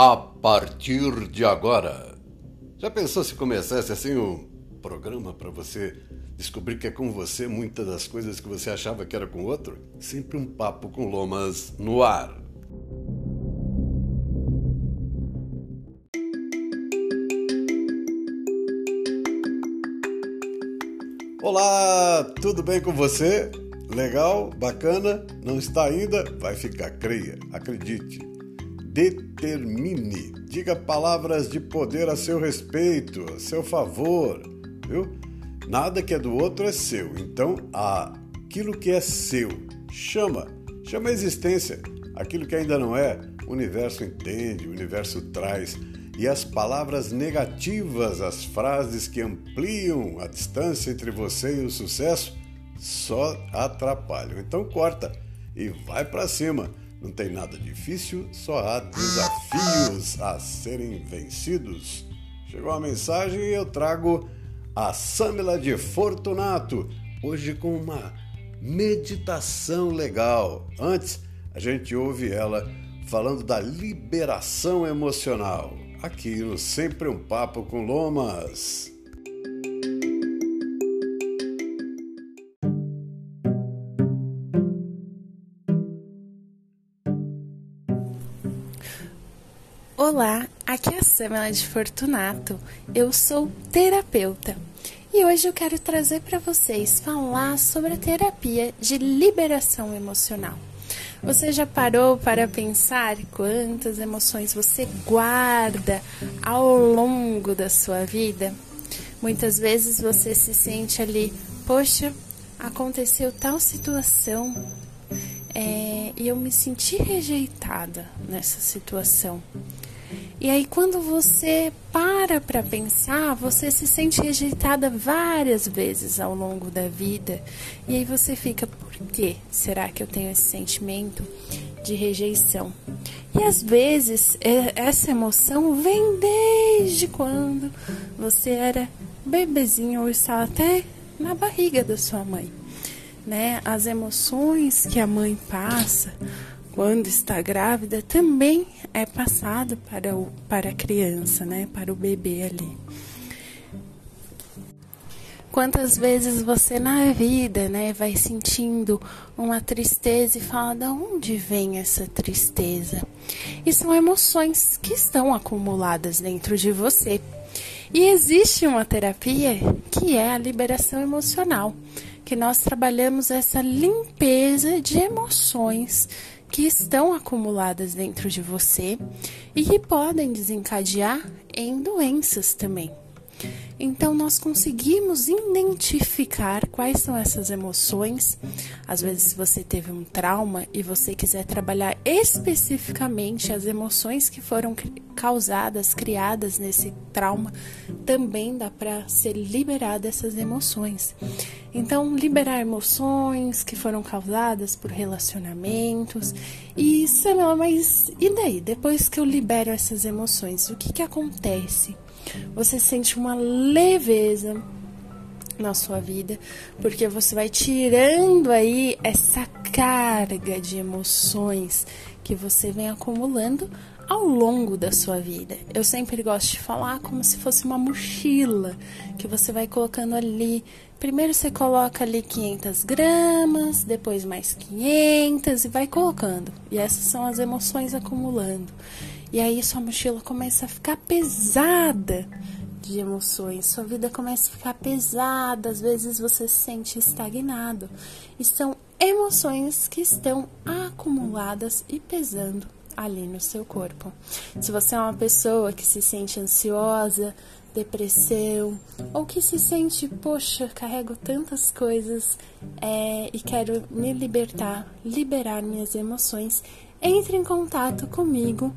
a partir de agora. Já pensou se começasse assim um programa para você descobrir que é com você muitas das coisas que você achava que era com outro? Sempre um papo com lomas no ar. Olá, tudo bem com você? Legal? Bacana? Não está ainda? Vai ficar, creia, acredite. Determine, diga palavras de poder a seu respeito, a seu favor, viu? Nada que é do outro é seu, então aquilo que é seu, chama, chama a existência. Aquilo que ainda não é, o universo entende, o universo traz. E as palavras negativas, as frases que ampliam a distância entre você e o sucesso, só atrapalham. Então corta e vai para cima. Não tem nada difícil, só há desafios a serem vencidos. Chegou a mensagem e eu trago a Samila de Fortunato, hoje com uma meditação legal. Antes, a gente ouve ela falando da liberação emocional, aqui no Sempre um Papo com Lomas. Olá, aqui é a Samela de Fortunato. Eu sou terapeuta e hoje eu quero trazer para vocês falar sobre a terapia de liberação emocional. Você já parou para pensar quantas emoções você guarda ao longo da sua vida? Muitas vezes você se sente ali, poxa, aconteceu tal situação é, e eu me senti rejeitada nessa situação. E aí, quando você para para pensar, você se sente rejeitada várias vezes ao longo da vida. E aí você fica, por que será que eu tenho esse sentimento de rejeição? E às vezes essa emoção vem desde quando você era bebezinho ou estava até na barriga da sua mãe. Né? As emoções que a mãe passa quando está grávida também é passado para, o, para a criança, né? Para o bebê ali. Quantas vezes você na vida, né, vai sentindo uma tristeza e fala de onde vem essa tristeza? E são emoções que estão acumuladas dentro de você. E existe uma terapia que é a liberação emocional, que nós trabalhamos essa limpeza de emoções que estão acumuladas dentro de você e que podem desencadear em doenças também. Então, nós conseguimos identificar quais são essas emoções. Às vezes, se você teve um trauma e você quiser trabalhar especificamente as emoções que foram causadas, criadas nesse trauma, também dá para ser liberada essas emoções. Então, liberar emoções que foram causadas por relacionamentos. E, Samela, mas e daí? Depois que eu libero essas emoções, o que, que acontece? Você sente uma leveza na sua vida, porque você vai tirando aí essa carga de emoções que você vem acumulando ao longo da sua vida. Eu sempre gosto de falar como se fosse uma mochila que você vai colocando ali. Primeiro você coloca ali 500 gramas, depois mais 500 e vai colocando. E essas são as emoções acumulando. E aí sua mochila começa a ficar pesada de emoções, sua vida começa a ficar pesada, às vezes você se sente estagnado. E são emoções que estão acumuladas e pesando ali no seu corpo. Se você é uma pessoa que se sente ansiosa, depressão, ou que se sente, poxa, carrego tantas coisas é, e quero me libertar, liberar minhas emoções, entre em contato comigo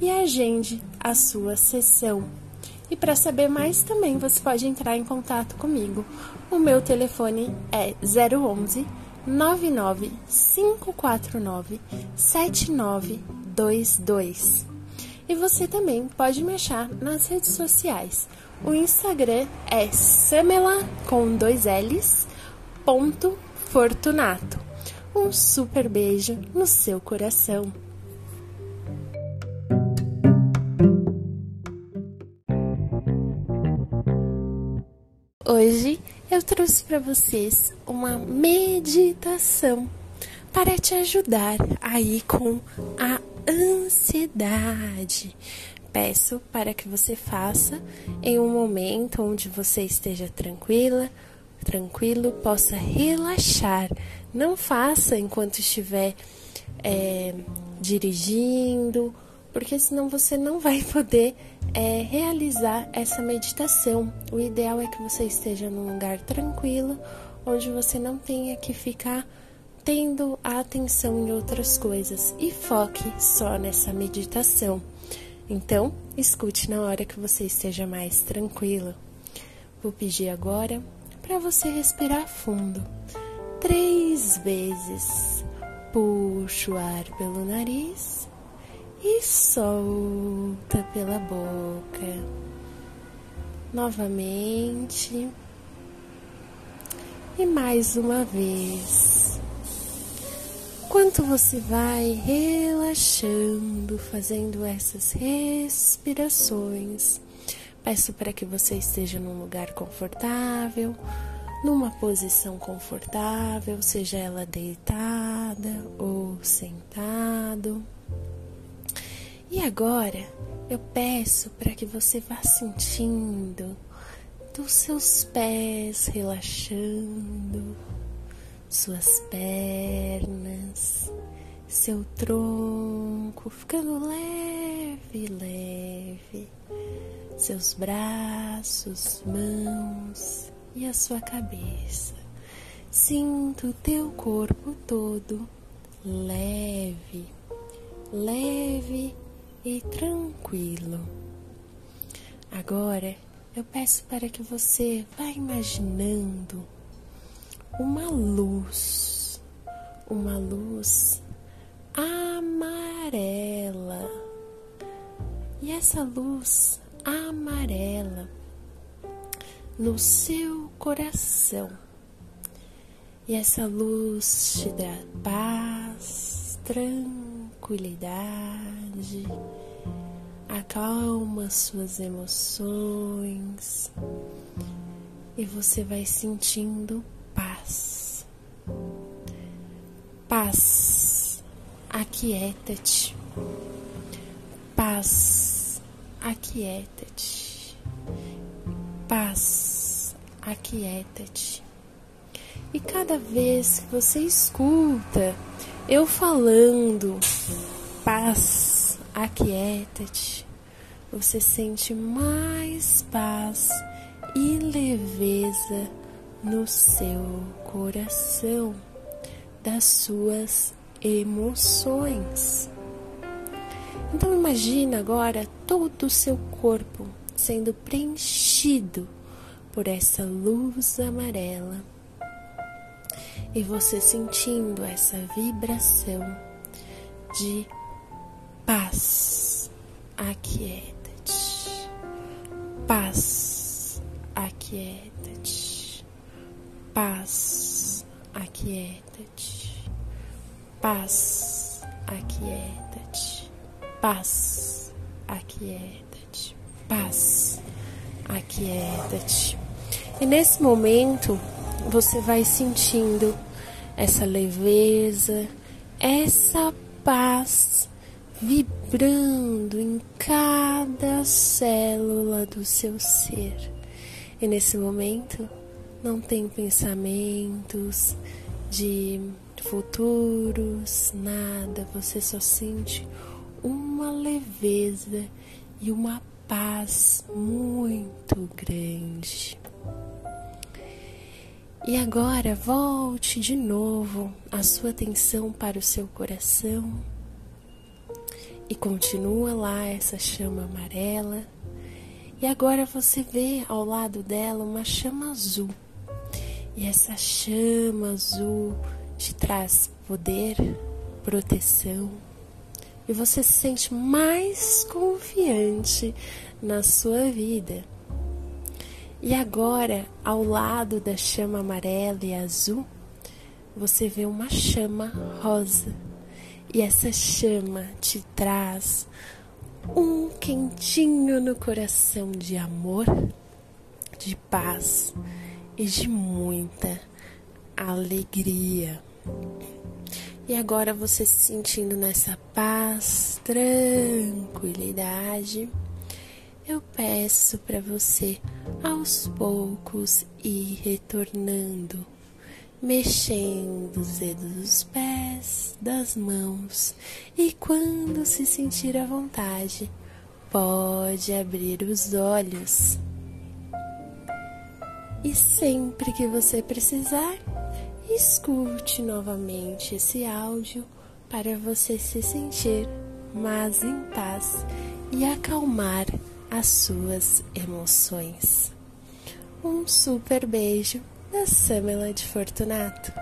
e agende a sua sessão. E para saber mais também você pode entrar em contato comigo. O meu telefone é 011 99 549 7922. E você também pode me achar nas redes sociais. O Instagram é samela com dois L's ponto fortunato. Um super beijo no seu coração. Hoje eu trouxe para vocês uma meditação para te ajudar aí com a ansiedade. Peço para que você faça em um momento onde você esteja tranquila, tranquilo, possa relaxar não faça enquanto estiver é, dirigindo, porque senão você não vai poder é, realizar essa meditação. O ideal é que você esteja num lugar tranquilo, onde você não tenha que ficar tendo a atenção em outras coisas e foque só nessa meditação. Então, escute na hora que você esteja mais tranquilo. Vou pedir agora para você respirar fundo três vezes. Puxa o ar pelo nariz e solta pela boca. Novamente. E mais uma vez. Enquanto você vai relaxando, fazendo essas respirações, peço para que você esteja num lugar confortável, numa posição confortável, seja ela deitada ou sentado. E agora eu peço para que você vá sentindo dos seus pés relaxando, suas pernas, seu tronco ficando leve, leve, seus braços, mãos e a sua cabeça. Sinto o teu corpo todo leve, leve e tranquilo. Agora eu peço para que você vá imaginando uma luz, uma luz amarela. E essa luz amarela no seu coração. E essa luz te dá paz, tranquilidade, acalma suas emoções e você vai sentindo paz. Paz, aquieta-te. Paz, aquieta-te. Aquieta-te. E cada vez que você escuta eu falando, paz, aquieta-te, você sente mais paz e leveza no seu coração, das suas emoções. Então imagina agora todo o seu corpo sendo preenchido por essa luz amarela e você sentindo essa vibração de paz, aquieta-te, paz, aquieta-te, paz, aquieta-te, paz, aquieta-te, paz, aquieta-te, paz, aquieta-te. E nesse momento você vai sentindo essa leveza, essa paz vibrando em cada célula do seu ser. E nesse momento não tem pensamentos de futuros, nada, você só sente uma leveza e uma paz muito grande. E agora volte de novo a sua atenção para o seu coração e continua lá essa chama amarela. E agora você vê ao lado dela uma chama azul. E essa chama azul te traz poder, proteção, e você se sente mais confiante na sua vida. E agora, ao lado da chama amarela e azul, você vê uma chama rosa. E essa chama te traz um quentinho no coração de amor, de paz, e de muita alegria. E agora você se sentindo nessa paz, tranquilidade, eu peço para você aos poucos ir retornando, mexendo os dedos dos pés, das mãos e quando se sentir à vontade, pode abrir os olhos. E sempre que você precisar, escute novamente esse áudio para você se sentir mais em paz e acalmar as suas emoções. Um super beijo da Samela de Fortunato.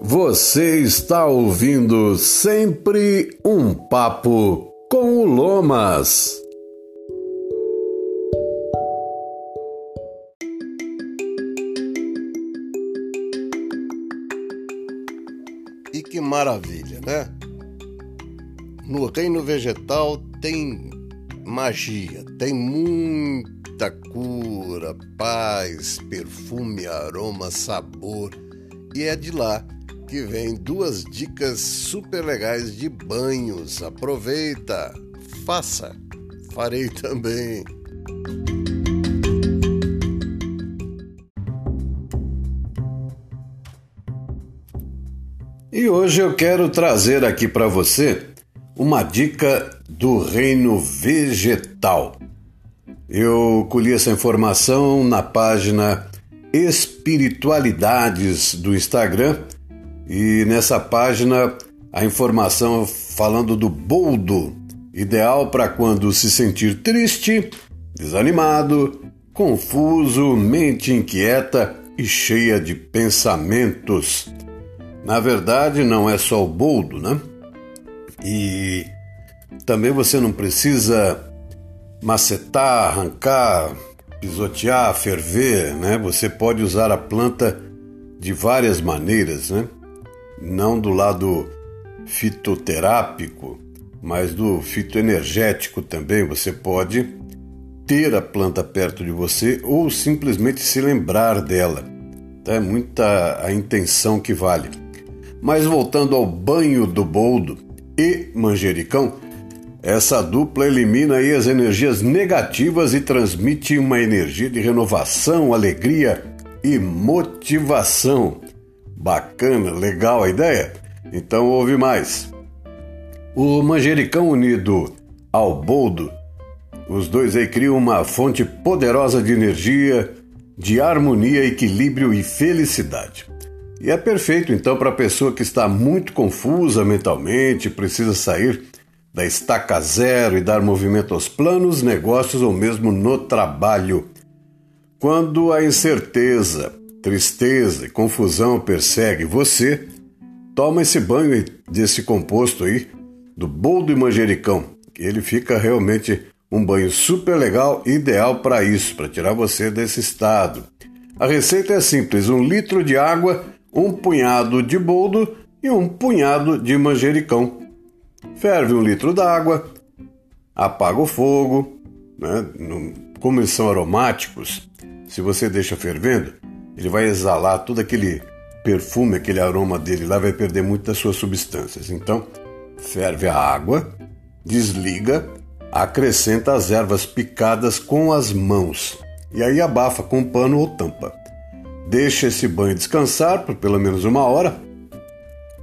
Você está ouvindo sempre um papo com o Lomas. Maravilha, né? No reino vegetal tem magia, tem muita cura, paz, perfume, aroma, sabor. E é de lá que vem duas dicas super legais de banhos. Aproveita, faça, farei também. E hoje eu quero trazer aqui para você uma dica do reino vegetal. Eu colhi essa informação na página Espiritualidades do Instagram e nessa página a informação falando do boldo, ideal para quando se sentir triste, desanimado, confuso, mente inquieta e cheia de pensamentos. Na verdade, não é só o boldo, né? E também você não precisa macetar, arrancar, pisotear, ferver, né? Você pode usar a planta de várias maneiras, né? não do lado fitoterápico, mas do fitoenergético também. Você pode ter a planta perto de você ou simplesmente se lembrar dela. Tá? É muita a intenção que vale. Mas voltando ao banho do boldo e manjericão, essa dupla elimina aí as energias negativas e transmite uma energia de renovação, alegria e motivação. Bacana, legal a ideia? Então ouve mais. O manjericão unido ao boldo, os dois aí criam uma fonte poderosa de energia, de harmonia, equilíbrio e felicidade. E é perfeito então para a pessoa que está muito confusa mentalmente, precisa sair da estaca zero e dar movimento aos planos, negócios ou mesmo no trabalho. Quando a incerteza, tristeza e confusão persegue você, toma esse banho desse composto aí, do boldo e manjericão, que ele fica realmente um banho super legal, ideal para isso, para tirar você desse estado. A receita é simples: um litro de água, um punhado de boldo e um punhado de manjericão. Ferve um litro d'água, apaga o fogo, né? como eles são aromáticos, se você deixa fervendo, ele vai exalar todo aquele perfume, aquele aroma dele lá, vai perder muito das suas substâncias. Então, ferve a água, desliga, acrescenta as ervas picadas com as mãos e aí abafa com um pano ou tampa. Deixa esse banho descansar por pelo menos uma hora,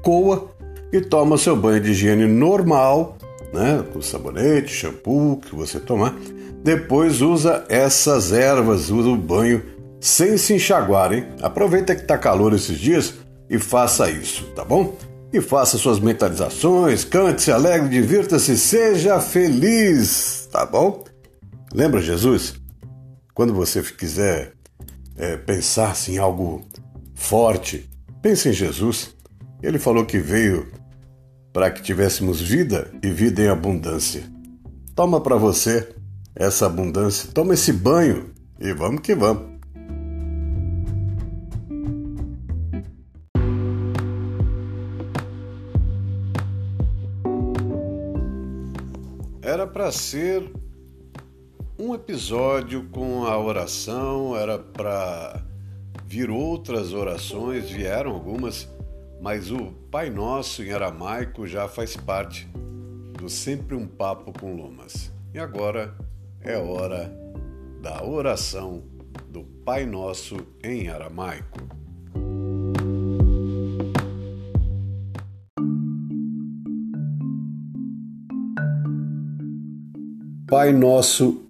coa e toma seu banho de higiene normal, né, com sabonete, shampoo que você tomar. Depois usa essas ervas, usa o banho sem se enxaguar, hein? Aproveita que tá calor esses dias e faça isso, tá bom? E faça suas mentalizações, cante, se alegre, divirta-se, seja feliz, tá bom? Lembra Jesus? Quando você quiser é, pensasse em algo forte, pense em Jesus. Ele falou que veio para que tivéssemos vida e vida em abundância. Toma para você essa abundância, toma esse banho e vamos que vamos. Era para ser um episódio com a oração, era para vir outras orações, vieram algumas, mas o Pai Nosso em aramaico já faz parte do Sempre um Papo com Lomas. E agora é hora da oração do Pai Nosso em aramaico. Pai Nosso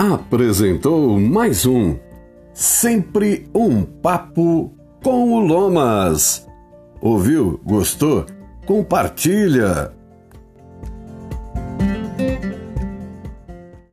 apresentou mais um Sempre um Papo com o Lomas. Ouviu? Gostou? Compartilha!